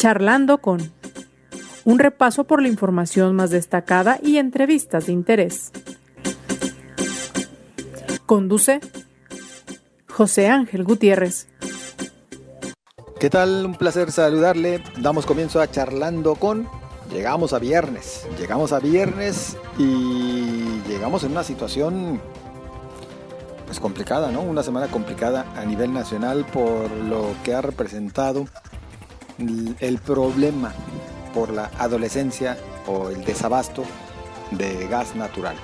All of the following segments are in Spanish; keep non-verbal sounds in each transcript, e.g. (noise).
Charlando con un repaso por la información más destacada y entrevistas de interés. Conduce José Ángel Gutiérrez. ¿Qué tal? Un placer saludarle. Damos comienzo a Charlando con... Llegamos a viernes, llegamos a viernes y llegamos en una situación pues complicada, ¿no? Una semana complicada a nivel nacional por lo que ha representado el problema por la adolescencia o el desabasto de gas natural.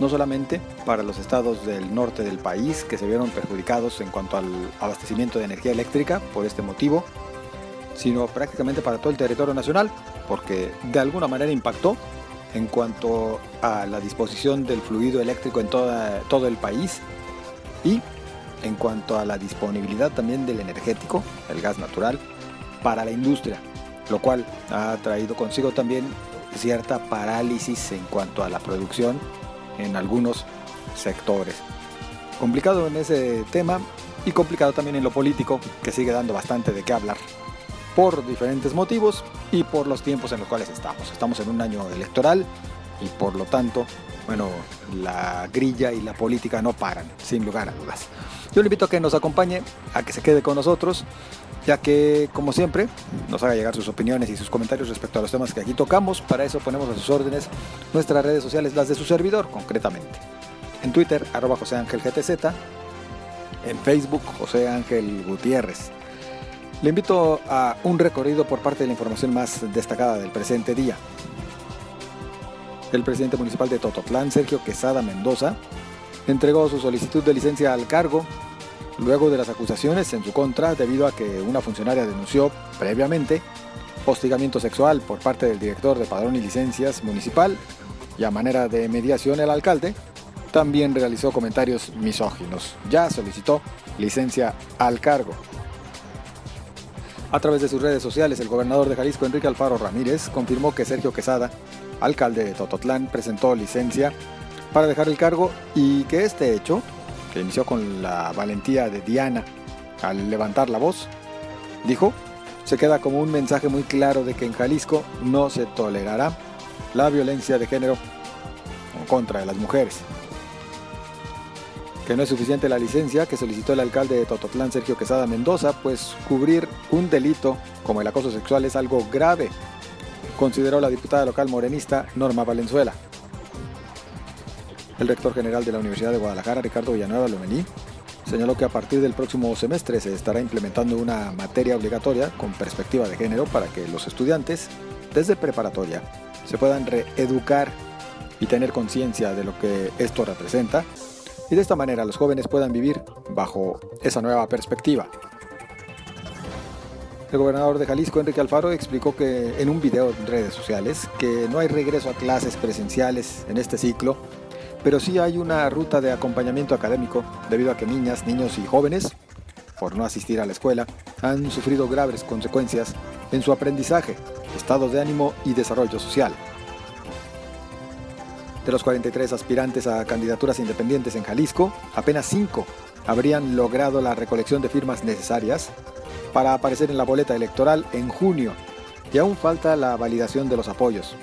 No solamente para los estados del norte del país que se vieron perjudicados en cuanto al abastecimiento de energía eléctrica por este motivo, sino prácticamente para todo el territorio nacional, porque de alguna manera impactó en cuanto a la disposición del fluido eléctrico en toda, todo el país y en cuanto a la disponibilidad también del energético, el gas natural, para la industria, lo cual ha traído consigo también cierta parálisis en cuanto a la producción en algunos sectores. Complicado en ese tema y complicado también en lo político, que sigue dando bastante de qué hablar, por diferentes motivos y por los tiempos en los cuales estamos. Estamos en un año electoral y por lo tanto, bueno, la grilla y la política no paran, sin lugar a dudas. Yo le invito a que nos acompañe, a que se quede con nosotros ya que, como siempre, nos haga llegar sus opiniones y sus comentarios respecto a los temas que aquí tocamos. Para eso ponemos a sus órdenes nuestras redes sociales, las de su servidor, concretamente. En Twitter, arroba José Ángel GTZ. En Facebook, José Ángel Gutiérrez. Le invito a un recorrido por parte de la información más destacada del presente día. El presidente municipal de Tototlán, Sergio Quesada Mendoza, entregó su solicitud de licencia al cargo luego de las acusaciones en su contra debido a que una funcionaria denunció previamente hostigamiento sexual por parte del director de Padrón y Licencias Municipal y a manera de mediación el alcalde también realizó comentarios misóginos. Ya solicitó licencia al cargo. A través de sus redes sociales, el gobernador de Jalisco, Enrique Alfaro Ramírez, confirmó que Sergio Quesada, alcalde de Tototlán, presentó licencia para dejar el cargo y que este hecho que inició con la valentía de Diana al levantar la voz, dijo, se queda como un mensaje muy claro de que en Jalisco no se tolerará la violencia de género contra las mujeres. Que no es suficiente la licencia que solicitó el alcalde de Tototlán, Sergio Quesada Mendoza, pues cubrir un delito como el acoso sexual es algo grave, consideró la diputada local morenista Norma Valenzuela. El rector general de la Universidad de Guadalajara, Ricardo Villanueva Lomelí, señaló que a partir del próximo semestre se estará implementando una materia obligatoria con perspectiva de género para que los estudiantes, desde preparatoria, se puedan reeducar y tener conciencia de lo que esto representa y de esta manera los jóvenes puedan vivir bajo esa nueva perspectiva. El gobernador de Jalisco, Enrique Alfaro, explicó que en un video en redes sociales que no hay regreso a clases presenciales en este ciclo pero sí hay una ruta de acompañamiento académico debido a que niñas, niños y jóvenes, por no asistir a la escuela, han sufrido graves consecuencias en su aprendizaje, estado de ánimo y desarrollo social. De los 43 aspirantes a candidaturas independientes en Jalisco, apenas 5 habrían logrado la recolección de firmas necesarias para aparecer en la boleta electoral en junio y aún falta la validación de los apoyos,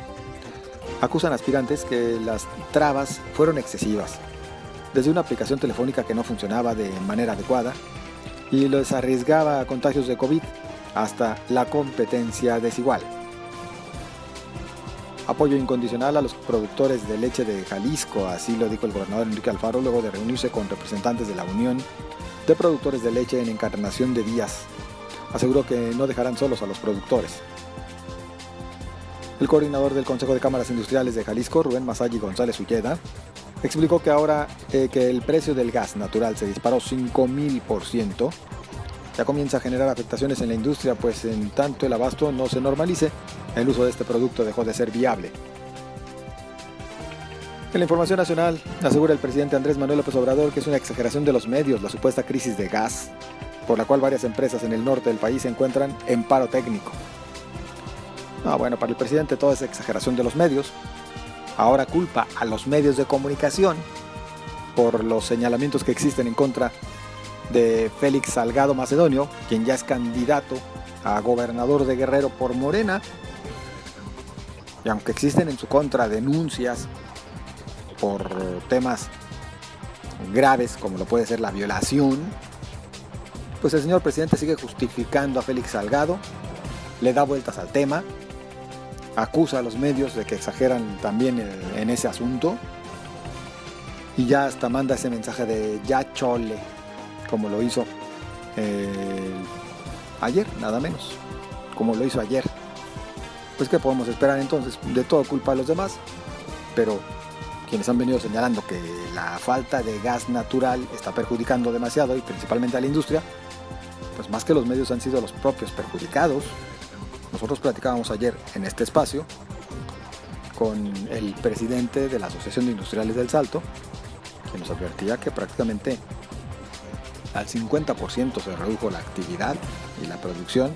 acusan aspirantes que las trabas fueron excesivas, desde una aplicación telefónica que no funcionaba de manera adecuada y les arriesgaba a contagios de COVID hasta la competencia desigual. Apoyo incondicional a los productores de leche de Jalisco, así lo dijo el gobernador Enrique Alfaro luego de reunirse con representantes de la Unión de Productores de Leche en Encarnación de Díaz. Aseguró que no dejarán solos a los productores. El coordinador del Consejo de Cámaras Industriales de Jalisco, Rubén Masalli González Ulleda, explicó que ahora eh, que el precio del gas natural se disparó 5.000%, ya comienza a generar afectaciones en la industria, pues en tanto el abasto no se normalice, el uso de este producto dejó de ser viable. En la información nacional, asegura el presidente Andrés Manuel López Obrador que es una exageración de los medios la supuesta crisis de gas, por la cual varias empresas en el norte del país se encuentran en paro técnico. No, bueno, para el presidente toda esa exageración de los medios. Ahora culpa a los medios de comunicación por los señalamientos que existen en contra de Félix Salgado Macedonio, quien ya es candidato a gobernador de Guerrero por Morena. Y aunque existen en su contra denuncias por temas graves como lo puede ser la violación, pues el señor presidente sigue justificando a Félix Salgado, le da vueltas al tema, acusa a los medios de que exageran también en ese asunto y ya hasta manda ese mensaje de ya chole, como lo hizo eh, ayer, nada menos, como lo hizo ayer. Pues que podemos esperar entonces, de todo culpa a los demás, pero quienes han venido señalando que la falta de gas natural está perjudicando demasiado y principalmente a la industria, pues más que los medios han sido los propios perjudicados. Nosotros platicábamos ayer en este espacio con el presidente de la Asociación de Industriales del Salto, que nos advertía que prácticamente al 50% se redujo la actividad y la producción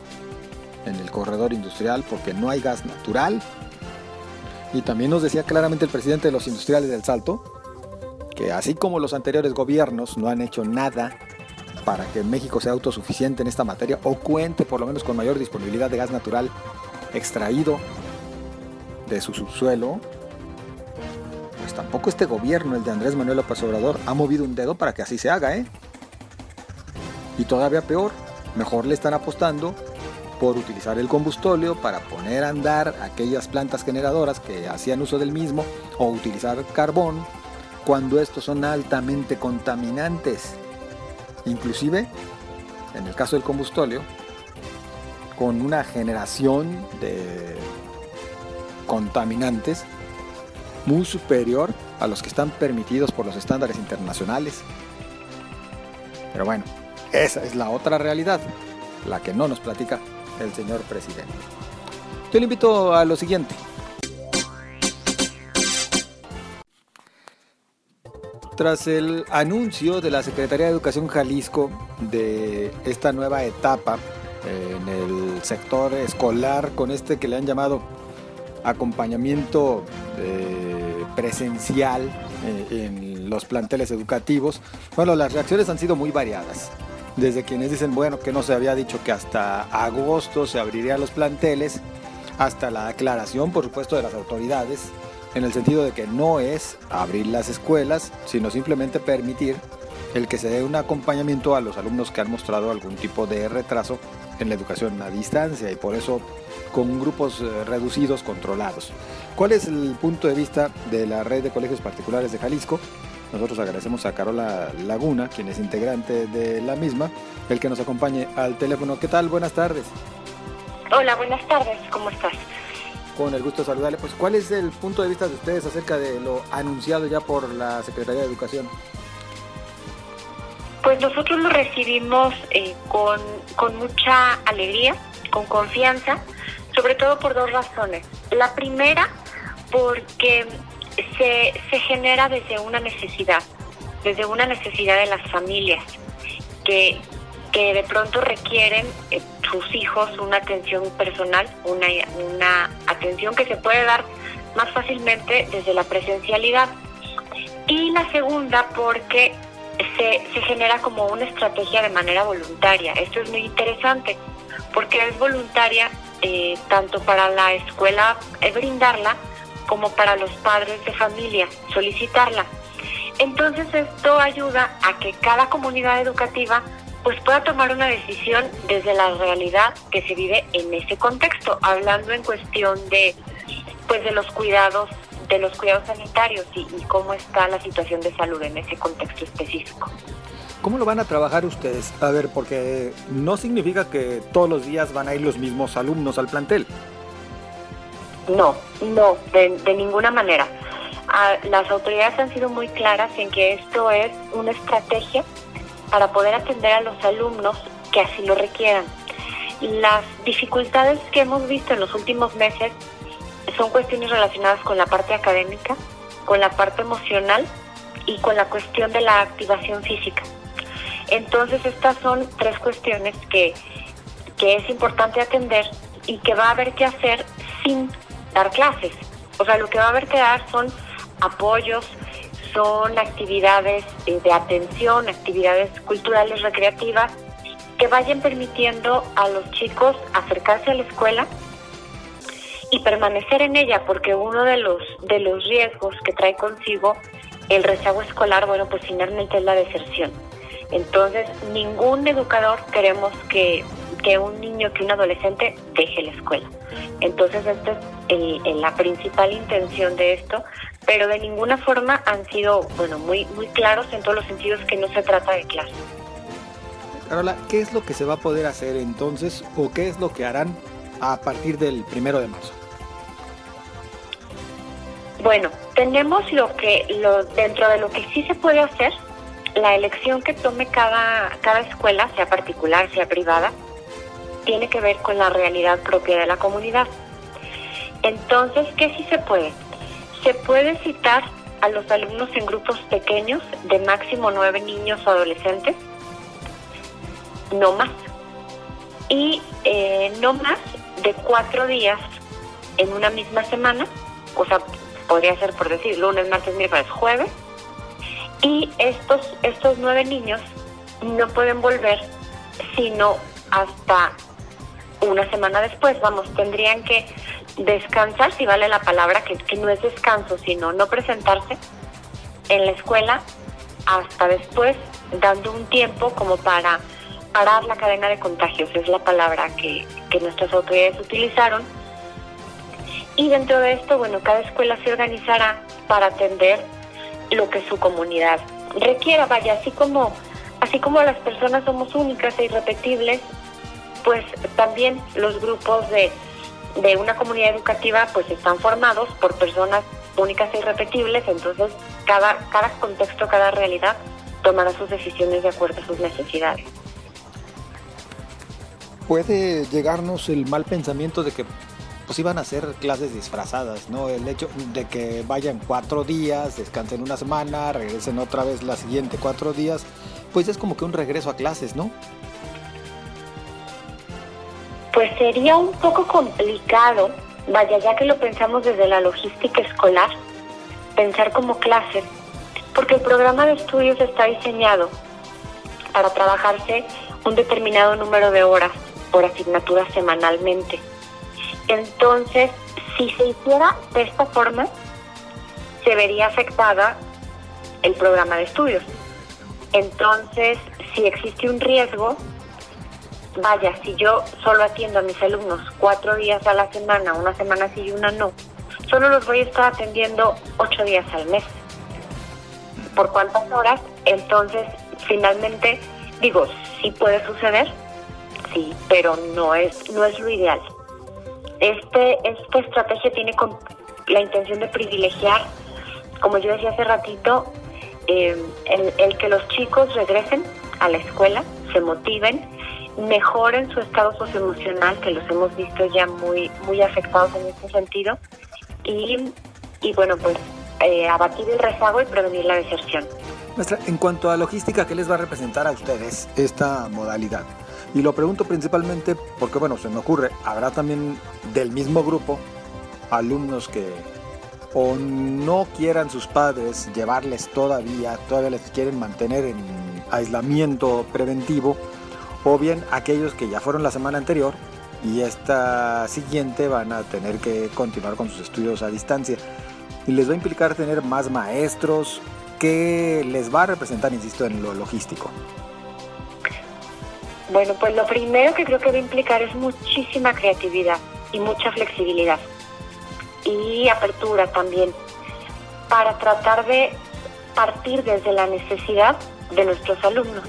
en el corredor industrial porque no hay gas natural. Y también nos decía claramente el presidente de los industriales del Salto que así como los anteriores gobiernos no han hecho nada para que México sea autosuficiente en esta materia o cuente por lo menos con mayor disponibilidad de gas natural extraído de su subsuelo, pues tampoco este gobierno, el de Andrés Manuel López Obrador, ha movido un dedo para que así se haga, ¿eh? Y todavía peor, mejor le están apostando por utilizar el combustóleo para poner a andar aquellas plantas generadoras que hacían uso del mismo o utilizar carbón cuando estos son altamente contaminantes. Inclusive, en el caso del combustóleo, con una generación de contaminantes muy superior a los que están permitidos por los estándares internacionales. Pero bueno, esa es la otra realidad, la que no nos platica el señor presidente. Yo le invito a lo siguiente. Tras el anuncio de la Secretaría de Educación Jalisco de esta nueva etapa en el sector escolar con este que le han llamado acompañamiento eh, presencial eh, en los planteles educativos, bueno, las reacciones han sido muy variadas. Desde quienes dicen, bueno, que no se había dicho que hasta agosto se abrirían los planteles, hasta la aclaración, por supuesto, de las autoridades en el sentido de que no es abrir las escuelas, sino simplemente permitir el que se dé un acompañamiento a los alumnos que han mostrado algún tipo de retraso en la educación a distancia y por eso con grupos eh, reducidos, controlados. ¿Cuál es el punto de vista de la red de colegios particulares de Jalisco? Nosotros agradecemos a Carola Laguna, quien es integrante de la misma, el que nos acompañe al teléfono. ¿Qué tal? Buenas tardes. Hola, buenas tardes. ¿Cómo estás? Con el gusto de saludarle. Pues, ¿cuál es el punto de vista de ustedes acerca de lo anunciado ya por la Secretaría de Educación? Pues nosotros lo recibimos eh, con, con mucha alegría, con confianza, sobre todo por dos razones. La primera, porque se, se genera desde una necesidad, desde una necesidad de las familias, que, que de pronto requieren eh, sus hijos una atención personal, una, una atención que se puede dar más fácilmente desde la presencialidad. Y la segunda porque se, se genera como una estrategia de manera voluntaria. Esto es muy interesante porque es voluntaria eh, tanto para la escuela eh, brindarla como para los padres de familia solicitarla. Entonces esto ayuda a que cada comunidad educativa pues pueda tomar una decisión desde la realidad que se vive en ese contexto, hablando en cuestión de pues de los cuidados de los cuidados sanitarios y, cómo está la situación de salud en ese contexto específico. ¿Cómo lo van a trabajar ustedes? A ver, porque no significa que todos los días van a ir los mismos alumnos al plantel. No, no, de, de ninguna manera. Ah, las autoridades han sido muy claras en que esto es una estrategia para poder atender a los alumnos que así lo requieran. Las dificultades que hemos visto en los últimos meses son cuestiones relacionadas con la parte académica, con la parte emocional y con la cuestión de la activación física. Entonces estas son tres cuestiones que, que es importante atender y que va a haber que hacer sin dar clases. O sea, lo que va a haber que dar son apoyos, son actividades eh, de atención, actividades culturales recreativas que vayan permitiendo a los chicos acercarse a la escuela y permanecer en ella, porque uno de los de los riesgos que trae consigo el rezago escolar, bueno, pues finalmente es la deserción. Entonces, ningún educador queremos que, que un niño, que un adolescente deje la escuela. Entonces, esta es el, la principal intención de esto, pero de ninguna forma han sido, bueno, muy, muy claros en todos los sentidos que no se trata de clase. Carola, ¿qué es lo que se va a poder hacer entonces o qué es lo que harán a partir del primero de marzo? Bueno, tenemos lo que, lo, dentro de lo que sí se puede hacer, la elección que tome cada, cada escuela, sea particular, sea privada, tiene que ver con la realidad propia de la comunidad. Entonces, ¿qué sí se puede? Se puede citar a los alumnos en grupos pequeños de máximo nueve niños o adolescentes, no más. Y eh, no más de cuatro días en una misma semana, o sea, podría ser por decir lunes, martes, miércoles, jueves, y estos, estos nueve niños no pueden volver sino hasta una semana después, vamos, tendrían que descansar, si vale la palabra, que, que no es descanso, sino no presentarse en la escuela hasta después, dando un tiempo como para parar la cadena de contagios, es la palabra que, que nuestras autoridades utilizaron y dentro de esto, bueno, cada escuela se organizará para atender lo que su comunidad requiera. Vaya, así como, así como las personas somos únicas e irrepetibles, pues también los grupos de, de una comunidad educativa pues están formados por personas únicas e irrepetibles, entonces cada, cada contexto, cada realidad tomará sus decisiones de acuerdo a sus necesidades. Puede llegarnos el mal pensamiento de que pues iban a ser clases disfrazadas, ¿no? El hecho de que vayan cuatro días, descansen una semana, regresen otra vez la siguiente cuatro días, pues es como que un regreso a clases, ¿no? Pues sería un poco complicado, vaya, ya que lo pensamos desde la logística escolar, pensar como clase, porque el programa de estudios está diseñado para trabajarse un determinado número de horas por asignatura semanalmente. Entonces, si se hiciera de esta forma, se vería afectada el programa de estudios. Entonces, si existe un riesgo, vaya, si yo solo atiendo a mis alumnos cuatro días a la semana, una semana sí y una no, solo los voy a estar atendiendo ocho días al mes. ¿Por cuántas horas? Entonces, finalmente, digo, sí puede suceder, sí, pero no es, no es lo ideal. Este, esta estrategia tiene la intención de privilegiar, como yo decía hace ratito, eh, el, que los chicos regresen a la escuela, se motiven, mejoren su estado socioemocional, que los hemos visto ya muy, muy afectados en este sentido, y, y bueno, pues eh, abatir el rezago y prevenir la deserción. Maestra, en cuanto a logística, ¿qué les va a representar a ustedes esta modalidad? Y lo pregunto principalmente porque, bueno, se me ocurre, habrá también del mismo grupo alumnos que o no quieran sus padres llevarles todavía, todavía les quieren mantener en aislamiento preventivo, o bien aquellos que ya fueron la semana anterior y esta siguiente van a tener que continuar con sus estudios a distancia. Y les va a implicar tener más maestros, que les va a representar, insisto, en lo logístico. Bueno, pues lo primero que creo que va a implicar es muchísima creatividad y mucha flexibilidad y apertura también para tratar de partir desde la necesidad de nuestros alumnos.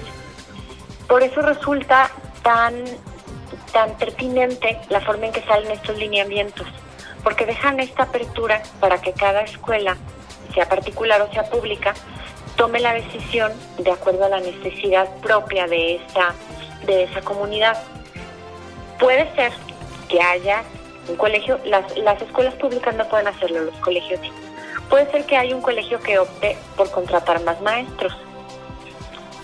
Por eso resulta tan, tan pertinente la forma en que salen estos lineamientos, porque dejan esta apertura para que cada escuela, sea particular o sea pública, tome la decisión de acuerdo a la necesidad propia de esa de esa comunidad. Puede ser que haya un colegio, las, las escuelas públicas no pueden hacerlo, los colegios sí. Puede ser que haya un colegio que opte por contratar más maestros.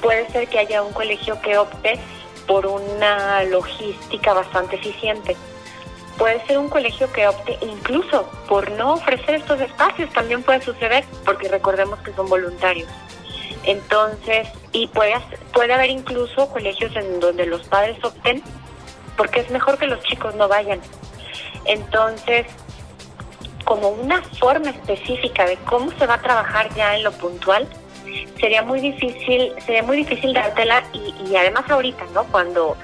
Puede ser que haya un colegio que opte por una logística bastante eficiente. puede ser un colegio que opte incluso por no ofrecer estos espacios, también puede suceder, porque recordemos que son voluntarios. Entonces, y puede, puede haber incluso colegios en donde los padres opten, porque es mejor que los chicos no vayan. Entonces, como una forma específica de cómo se va a trabajar ya en lo puntual, sería muy difícil, sería muy difícil dártela y, y además ahorita, ¿no? Cuando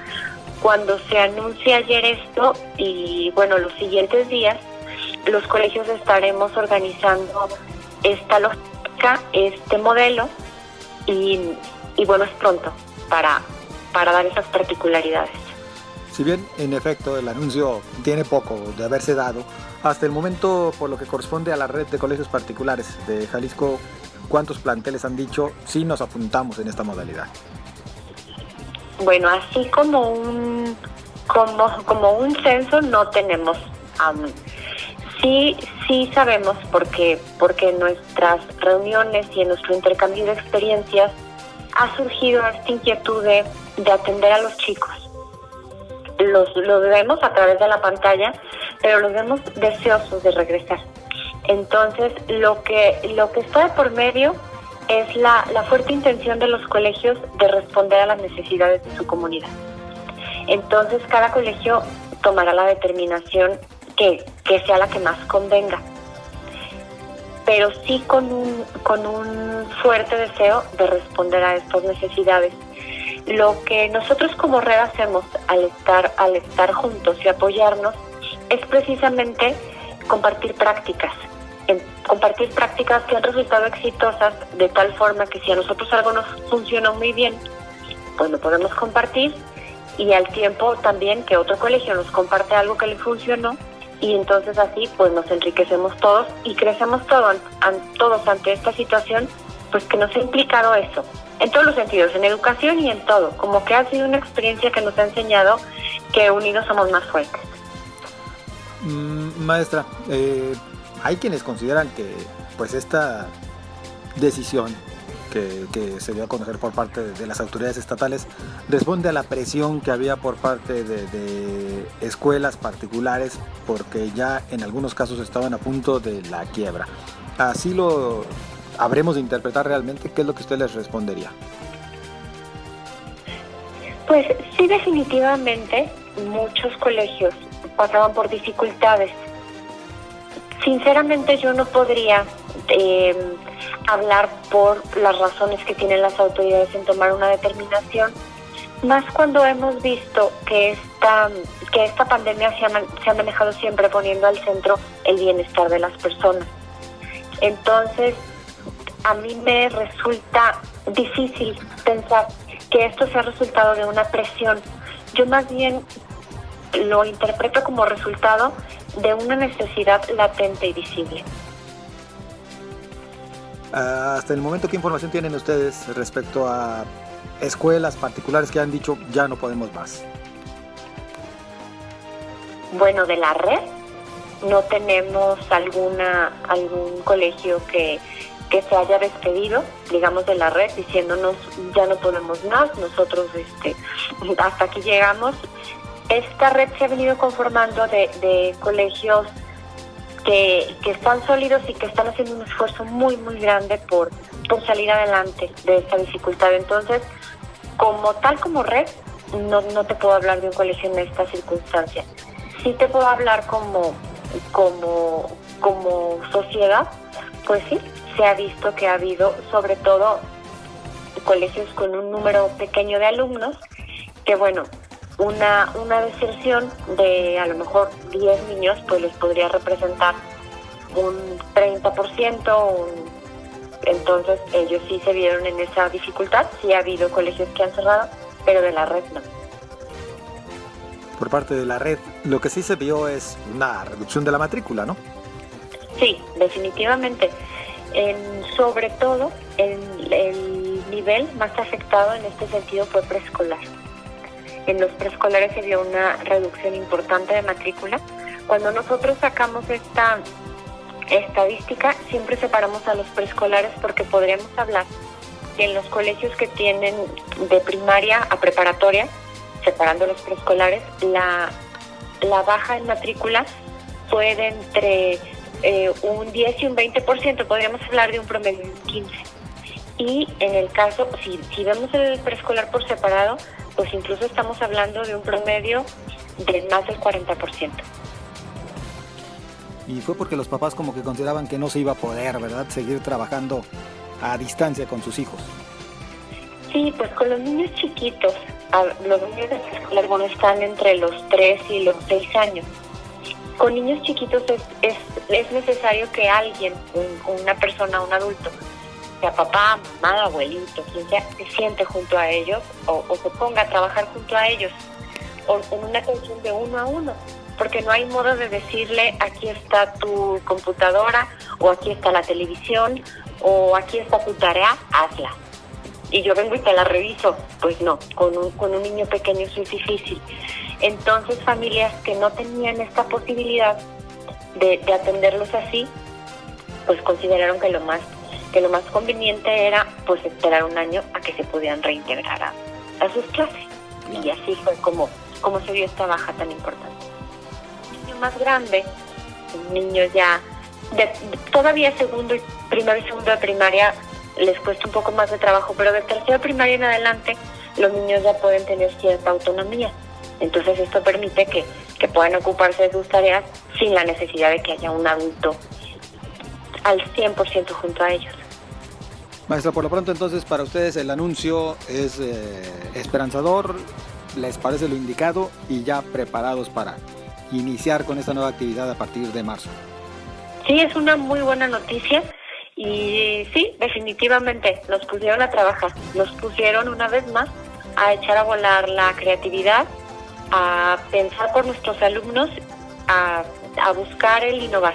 cuando se anuncia ayer esto y bueno, los siguientes días, los colegios estaremos organizando esta lógica, este modelo y, y bueno, es pronto para, para dar esas particularidades. Si bien en efecto el anuncio tiene poco de haberse dado, hasta el momento por lo que corresponde a la red de colegios particulares de Jalisco, ¿cuántos planteles han dicho si nos apuntamos en esta modalidad? Bueno, así como un como, como un censo no tenemos aún. Sí, sí sabemos porque porque en nuestras reuniones y en nuestro intercambio de experiencias ha surgido esta inquietud de, atender a los chicos. Los, los vemos a través de la pantalla, pero los vemos deseosos de regresar. Entonces, lo que lo que está de por medio es la, la fuerte intención de los colegios de responder a las necesidades de su comunidad. Entonces cada colegio tomará la determinación que, que sea la que más convenga, pero sí con un, con un fuerte deseo de responder a estas necesidades. Lo que nosotros como red hacemos al estar, al estar juntos y apoyarnos es precisamente compartir prácticas, compartir prácticas que han resultado exitosas de tal forma que si a nosotros algo nos funciona muy bien, pues lo podemos compartir y al tiempo también que otro colegio nos comparte algo que le funcionó y entonces así pues nos enriquecemos todos y crecemos todos, todos ante esta situación pues que nos ha implicado eso, en todos los sentidos, en educación y en todo, como que ha sido una experiencia que nos ha enseñado que unidos somos más fuertes. Mm, maestra, eh, hay quienes consideran que pues esta decisión que, se dio a conocer por parte de, las autoridades estatales responde a la presión que había por parte de, escuelas particulares porque ya en algunos casos estaban a punto de la quiebra. Así lo habremos de interpretar realmente. ¿Qué es lo que usted les respondería? Pues sí, definitivamente muchos colegios pasaban por dificultades Sinceramente yo no podría eh, hablar por las razones que tienen las autoridades en tomar una determinación, más cuando hemos visto que esta, que esta pandemia se ha, se ha manejado siempre poniendo al centro el bienestar de las personas. Entonces, a mí me resulta difícil pensar que esto sea resultado de una presión. Yo más bien lo interpreto como resultado de una necesidad latente y visible. Hasta el momento, ¿qué información tienen ustedes respecto a escuelas particulares que han dicho ya no podemos más? Bueno, de la red no tenemos alguna algún colegio que, que se haya despedido, digamos, de la red, diciéndonos ya no podemos más, nosotros este, (laughs) hasta aquí llegamos esta red se ha venido conformando de, colegios que, están sólidos y que están haciendo un esfuerzo muy, muy grande por, por salir adelante de esta dificultad. Entonces, como tal como red, no, no te puedo hablar de un colegio en esta circunstancia. Sí te puedo hablar como, como, como sociedad, pues sí, se ha visto que ha habido sobre todo colegios con un número pequeño de alumnos que bueno, una, una deserción de a lo mejor 10 niños, pues les podría representar un 30%, entonces ellos sí se vieron en esa dificultad, sí ha habido colegios que han cerrado, pero de la red no. Por parte de la red, lo que sí se vio es una reducción de la matrícula, ¿no? Sí, definitivamente. En, sobre todo, el nivel más afectado en este sentido fue preescolar en los preescolares se vio una reducción importante de matrícula. Cuando nosotros sacamos esta estadística, siempre separamos a los preescolares porque podríamos hablar que en los colegios que tienen de primaria a preparatoria, separando los preescolares, la, baja en matrículas fue de entre eh, un 10 y un 20%, podríamos hablar de un promedio de un 15%. Y en el caso, si vemos el preescolar por separado, pues incluso estamos hablando de un promedio de más del 40%. Y fue porque los papás como que consideraban que no se iba a poder, ¿verdad? Seguir trabajando a distancia con sus hijos. Sí, pues con los niños chiquitos, los niños de preescolar, bueno, están entre los 3 y los 6 años. Con niños chiquitos es, es, es necesario que alguien, una persona, un adulto, sea papá, mamá, abuelito, quien sea, se siente junto a ellos o, se ponga a trabajar junto a ellos o en una atención de uno a uno, porque no hay modo de decirle aquí está tu computadora o aquí está la televisión o aquí está tu tarea, hazla. Y yo vengo y te la reviso. Pues no, con un, con un niño pequeño eso es difícil. Entonces familias que no tenían esta posibilidad de, de atenderlos así, pues consideraron que lo más que lo más conveniente era pues esperar un año a que se pudieran reintegrar a, sus clases. Y así fue como, como se dio esta baja tan importante. Un niño más grande, un niño ya, de, todavía segundo y primero y segundo de primaria les cuesta un poco más de trabajo, pero de tercero primaria en adelante los niños ya pueden tener cierta autonomía. Entonces esto permite que, que puedan ocuparse de sus tareas sin la necesidad de que haya un adulto al 100% junto a ellos. Maestra, por lo pronto entonces para ustedes el anuncio es eh, esperanzador, les parece lo indicado y ya preparados para iniciar con esta nueva actividad a partir de marzo. Sí, es una muy buena noticia y sí, definitivamente nos pusieron a trabajar, nos pusieron una vez más a echar a volar la creatividad, a pensar por nuestros alumnos, a, a buscar el innovar.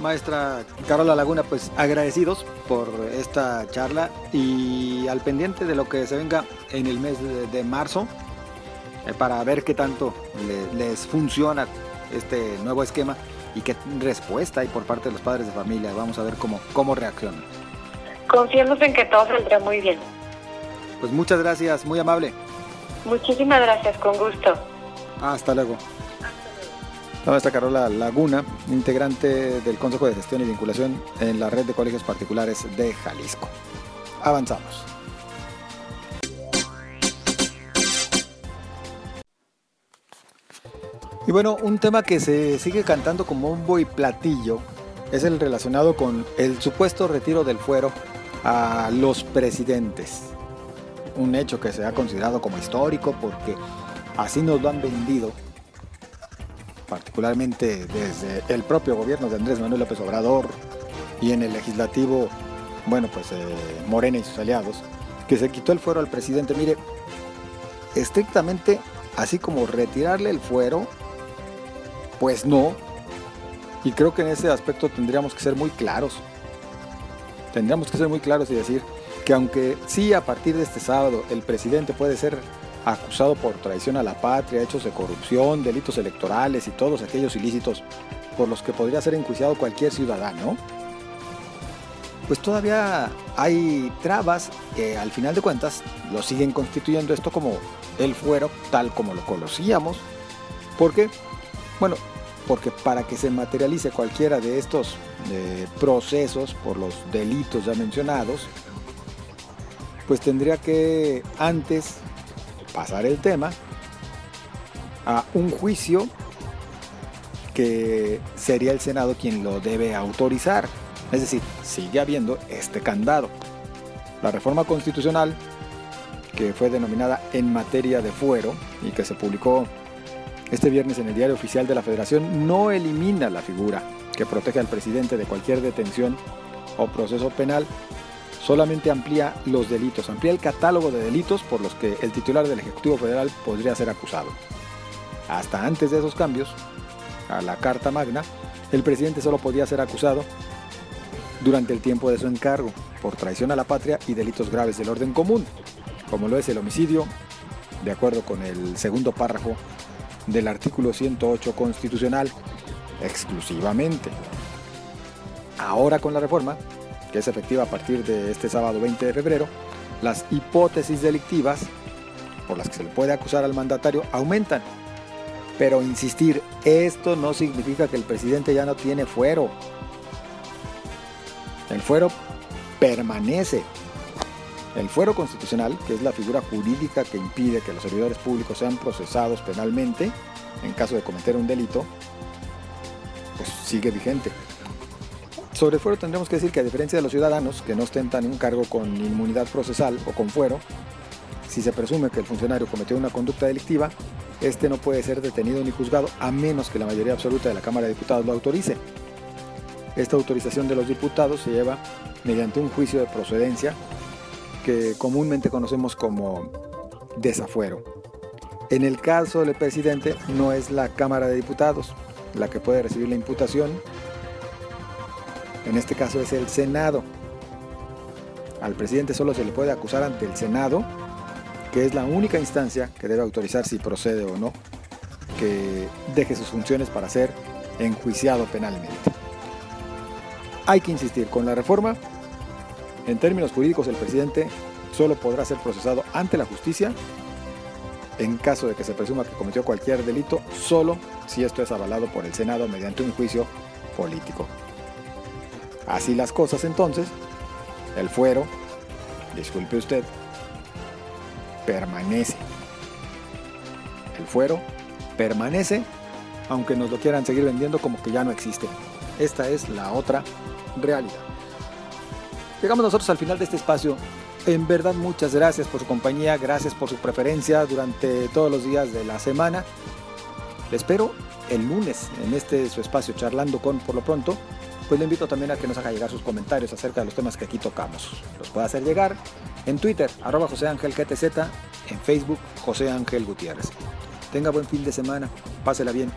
Maestra Carola Laguna, pues agradecidos por esta charla y al pendiente de lo que se venga en el mes de, marzo eh, para ver qué tanto les funciona este nuevo esquema y qué respuesta hay por parte de los padres de familia. Vamos a ver cómo, cómo reaccionan. Confiemos en que todo saldrá muy bien. Pues muchas gracias, muy amable. Muchísimas gracias, con gusto. Hasta luego. Nuestra Carola Laguna, integrante del Consejo de Gestión y Vinculación en la Red de Colegios Particulares de Jalisco. Avanzamos. Y bueno, un tema que se sigue cantando como un y platillo es el relacionado con el supuesto retiro del fuero a los presidentes. Un hecho que se ha considerado como histórico porque así nos lo han vendido particularmente desde el propio gobierno de Andrés Manuel López Obrador y en el legislativo, bueno, pues eh, Morena y sus aliados, que se quitó el fuero al presidente. Mire, estrictamente, así como retirarle el fuero, pues no. Y creo que en ese aspecto tendríamos que ser muy claros. Tendríamos que ser muy claros y decir que aunque sí a partir de este sábado el presidente puede ser acusado por traición a la patria, hechos de corrupción, delitos electorales y todos aquellos ilícitos por los que podría ser enjuiciado cualquier ciudadano, pues todavía hay trabas que al final de cuentas lo siguen constituyendo esto como el fuero tal como lo conocíamos. ¿Por qué? Bueno, porque para que se materialice cualquiera de estos eh, procesos por los delitos ya mencionados, pues tendría que antes pasar el tema a un juicio que sería el Senado quien lo debe autorizar. Es decir, sigue habiendo este candado. La reforma constitucional, que fue denominada en materia de fuero y que se publicó este viernes en el Diario Oficial de la Federación, no elimina la figura que protege al presidente de cualquier detención o proceso penal solamente amplía los delitos, amplía el catálogo de delitos por los que el titular del Ejecutivo Federal podría ser acusado. Hasta antes de esos cambios, a la Carta Magna, el presidente solo podía ser acusado durante el tiempo de su encargo por traición a la patria y delitos graves del orden común, como lo es el homicidio, de acuerdo con el segundo párrafo del artículo 108 constitucional, exclusivamente. Ahora con la reforma, que es efectiva a partir de este sábado 20 de febrero, las hipótesis delictivas por las que se le puede acusar al mandatario aumentan Pero insistir, esto no significa que el presidente ya no tiene fuero. El fuero permanece. El fuero constitucional, que es la figura jurídica que impide que los servidores públicos sean procesados penalmente en caso de cometer un delito, pues sigue vigente. Sobre fuero tendremos que decir que a diferencia de los ciudadanos que no ostentan un cargo con inmunidad procesal o con fuero, si se presume que el funcionario cometió una conducta delictiva, este no puede ser detenido ni juzgado a menos que la mayoría absoluta de la Cámara de Diputados lo autorice. Esta autorización de los diputados se lleva mediante un juicio de procedencia que comúnmente conocemos como desafuero. En el caso del presidente no es la Cámara de Diputados la que puede recibir la imputación, en este caso es el Senado. Al presidente solo se le puede acusar ante el Senado, que es la única instancia que debe autorizar si procede o no que deje sus funciones para ser enjuiciado penalmente. Hay que insistir, con la reforma, en términos jurídicos el presidente solo podrá ser procesado ante la justicia en caso de que se presuma que cometió cualquier delito, solo si esto es avalado por el Senado mediante un juicio político. Así las cosas entonces, el fuero, disculpe usted, permanece. El fuero permanece, aunque nos lo quieran seguir vendiendo como que ya no existe. Esta es la otra realidad. Llegamos nosotros al final de este espacio. En verdad muchas gracias por su compañía, gracias por su preferencia durante todos los días de la semana. Le espero el lunes en este su espacio charlando con por lo pronto. Pues le invito también a que nos haga llegar sus comentarios acerca de los temas que aquí tocamos. Los puede hacer llegar en Twitter, arroba José Ángel GTZ, en Facebook, José Ángel Gutiérrez. Tenga buen fin de semana, pásela bien.